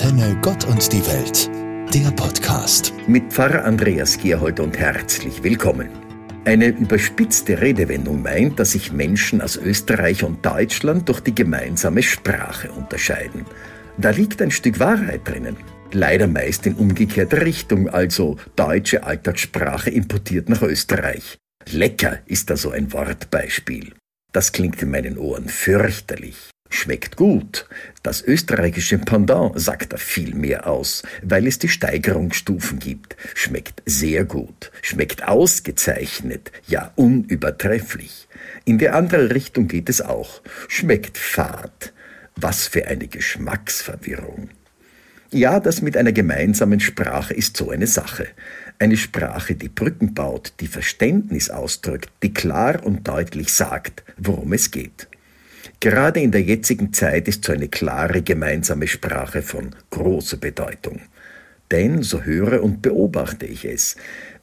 Antenne Gott und die Welt, der Podcast. Mit Pfarrer Andreas Gerhold und herzlich willkommen. Eine überspitzte Redewendung meint, dass sich Menschen aus Österreich und Deutschland durch die gemeinsame Sprache unterscheiden. Da liegt ein Stück Wahrheit drinnen. Leider meist in umgekehrter Richtung, also deutsche Alltagssprache importiert nach Österreich. Lecker ist da so ein Wortbeispiel. Das klingt in meinen Ohren fürchterlich. Schmeckt gut. Das österreichische Pendant sagt da viel mehr aus, weil es die Steigerungsstufen gibt. Schmeckt sehr gut, schmeckt ausgezeichnet, ja unübertrefflich. In die andere Richtung geht es auch. Schmeckt fad. Was für eine Geschmacksverwirrung. Ja, das mit einer gemeinsamen Sprache ist so eine Sache. Eine Sprache, die Brücken baut, die Verständnis ausdrückt, die klar und deutlich sagt, worum es geht. Gerade in der jetzigen Zeit ist so eine klare gemeinsame Sprache von großer Bedeutung. Denn, so höre und beobachte ich es,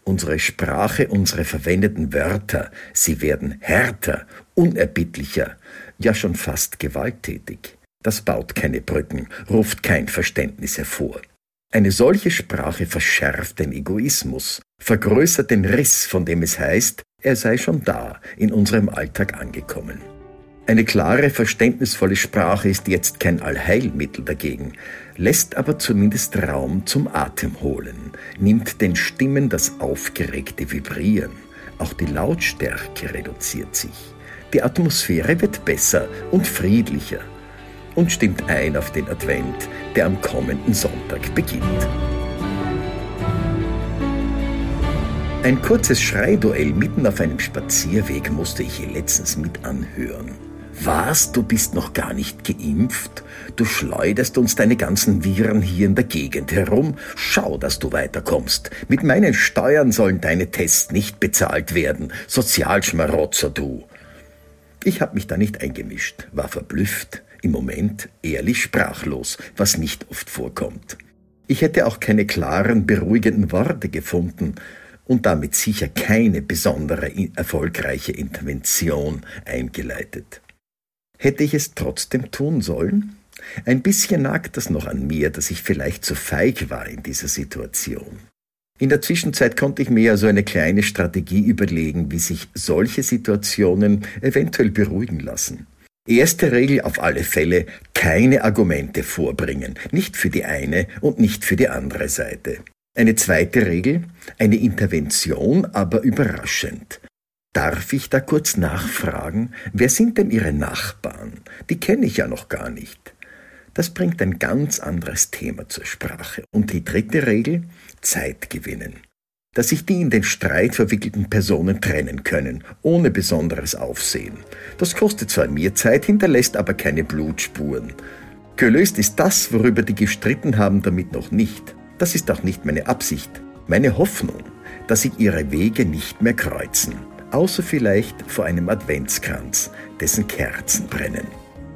unsere Sprache, unsere verwendeten Wörter, sie werden härter, unerbittlicher, ja schon fast gewalttätig. Das baut keine Brücken, ruft kein Verständnis hervor. Eine solche Sprache verschärft den Egoismus, vergrößert den Riss, von dem es heißt, er sei schon da, in unserem Alltag angekommen. Eine klare, verständnisvolle Sprache ist jetzt kein Allheilmittel dagegen, lässt aber zumindest Raum zum Atem holen, nimmt den Stimmen das aufgeregte Vibrieren. Auch die Lautstärke reduziert sich. Die Atmosphäre wird besser und friedlicher und stimmt ein auf den Advent, der am kommenden Sonntag beginnt. Ein kurzes Schreiduell mitten auf einem Spazierweg musste ich hier letztens mit anhören. Was, du bist noch gar nicht geimpft? Du schleuderst uns deine ganzen Viren hier in der Gegend herum. Schau, dass du weiterkommst. Mit meinen Steuern sollen deine Tests nicht bezahlt werden. Sozialschmarotzer du. Ich habe mich da nicht eingemischt, war verblüfft, im Moment ehrlich sprachlos, was nicht oft vorkommt. Ich hätte auch keine klaren, beruhigenden Worte gefunden und damit sicher keine besondere erfolgreiche Intervention eingeleitet. Hätte ich es trotzdem tun sollen? Ein bisschen nagt das noch an mir, dass ich vielleicht zu feig war in dieser Situation. In der Zwischenzeit konnte ich mir also eine kleine Strategie überlegen, wie sich solche Situationen eventuell beruhigen lassen. Erste Regel auf alle Fälle, keine Argumente vorbringen, nicht für die eine und nicht für die andere Seite. Eine zweite Regel, eine Intervention, aber überraschend. Darf ich da kurz nachfragen, wer sind denn Ihre Nachbarn? Die kenne ich ja noch gar nicht. Das bringt ein ganz anderes Thema zur Sprache. Und die dritte Regel, Zeit gewinnen. Dass sich die in den Streit verwickelten Personen trennen können, ohne besonderes Aufsehen. Das kostet zwar mir Zeit, hinterlässt aber keine Blutspuren. Gelöst ist das, worüber die gestritten haben, damit noch nicht. Das ist auch nicht meine Absicht. Meine Hoffnung, dass sich ihre Wege nicht mehr kreuzen außer vielleicht vor einem Adventskranz, dessen Kerzen brennen.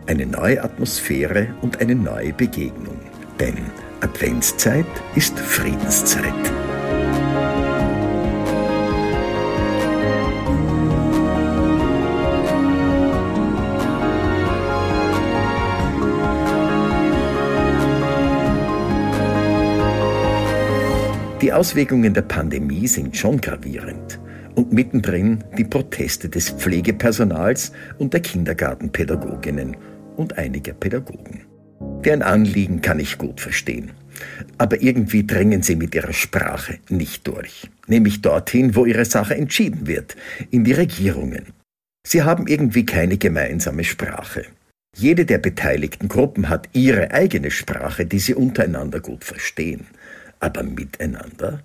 Eine neue Atmosphäre und eine neue Begegnung. Denn Adventszeit ist Friedenszeit. Die Auswirkungen der Pandemie sind schon gravierend und mittendrin die Proteste des Pflegepersonals und der Kindergartenpädagoginnen und einiger Pädagogen. Deren Anliegen kann ich gut verstehen. Aber irgendwie dringen sie mit ihrer Sprache nicht durch, nämlich dorthin, wo ihre Sache entschieden wird, in die Regierungen. Sie haben irgendwie keine gemeinsame Sprache. Jede der beteiligten Gruppen hat ihre eigene Sprache, die sie untereinander gut verstehen. Aber miteinander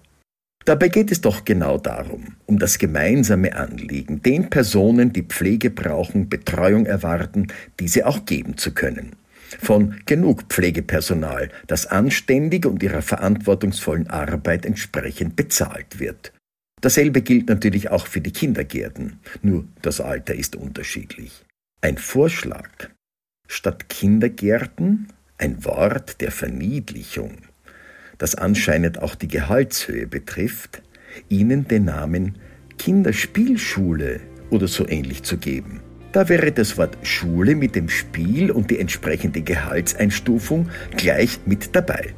Dabei geht es doch genau darum, um das gemeinsame Anliegen, den Personen, die Pflege brauchen, Betreuung erwarten, diese auch geben zu können. Von genug Pflegepersonal, das anständig und ihrer verantwortungsvollen Arbeit entsprechend bezahlt wird. Dasselbe gilt natürlich auch für die Kindergärten, nur das Alter ist unterschiedlich. Ein Vorschlag. Statt Kindergärten ein Wort der Verniedlichung, das anscheinend auch die Gehaltshöhe betrifft, ihnen den Namen Kinderspielschule oder so ähnlich zu geben. Da wäre das Wort Schule mit dem Spiel und die entsprechende Gehaltseinstufung gleich mit dabei.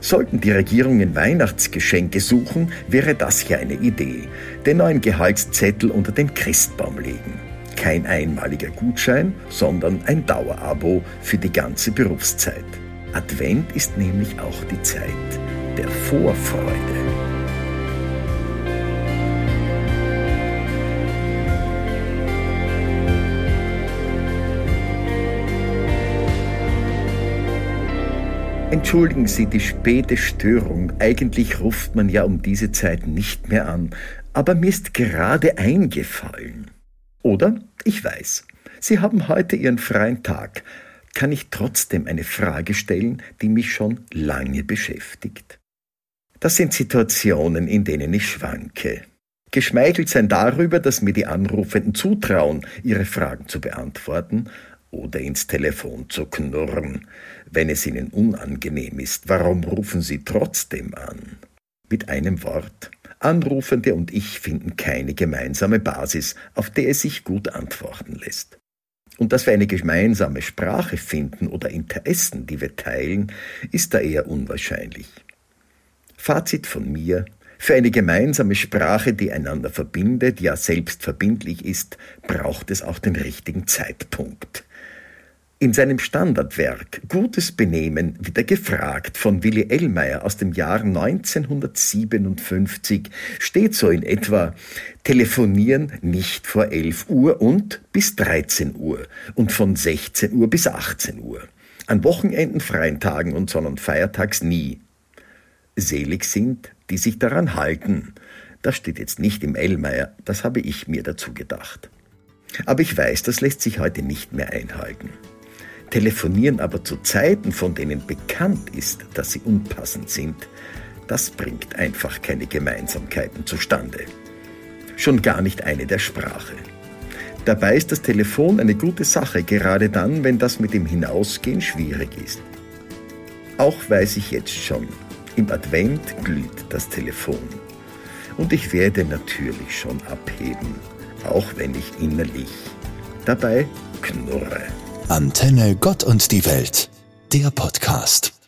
Sollten die Regierungen Weihnachtsgeschenke suchen, wäre das ja eine Idee. Den neuen Gehaltszettel unter den Christbaum legen. Kein einmaliger Gutschein, sondern ein Dauerabo für die ganze Berufszeit. Advent ist nämlich auch die Zeit der Vorfreude. Entschuldigen Sie die späte Störung. Eigentlich ruft man ja um diese Zeit nicht mehr an. Aber mir ist gerade eingefallen. Oder? Ich weiß. Sie haben heute Ihren freien Tag. Kann ich trotzdem eine Frage stellen, die mich schon lange beschäftigt? Das sind Situationen, in denen ich schwanke. Geschmeichelt sein darüber, dass mir die Anrufenden zutrauen, ihre Fragen zu beantworten, oder ins Telefon zu knurren. Wenn es Ihnen unangenehm ist, warum rufen Sie trotzdem an? Mit einem Wort. Anrufende und ich finden keine gemeinsame Basis, auf der es sich gut antworten lässt. Und dass wir eine gemeinsame Sprache finden oder Interessen, die wir teilen, ist da eher unwahrscheinlich. Fazit von mir, für eine gemeinsame Sprache, die einander verbindet, ja selbst verbindlich ist, braucht es auch den richtigen Zeitpunkt. In seinem Standardwerk Gutes Benehmen wieder gefragt von Willi Ellmeier aus dem Jahr 1957 steht so in etwa Telefonieren nicht vor 11 Uhr und bis 13 Uhr und von 16 Uhr bis 18 Uhr. An Wochenenden, freien Tagen und Sonn- und Feiertags nie. Selig sind, die sich daran halten. Das steht jetzt nicht im Ellmeier, das habe ich mir dazu gedacht. Aber ich weiß, das lässt sich heute nicht mehr einhalten. Telefonieren aber zu Zeiten, von denen bekannt ist, dass sie unpassend sind, das bringt einfach keine Gemeinsamkeiten zustande. Schon gar nicht eine der Sprache. Dabei ist das Telefon eine gute Sache, gerade dann, wenn das mit dem Hinausgehen schwierig ist. Auch weiß ich jetzt schon, im Advent glüht das Telefon. Und ich werde natürlich schon abheben, auch wenn ich innerlich dabei knurre. Antenne Gott und die Welt, der Podcast.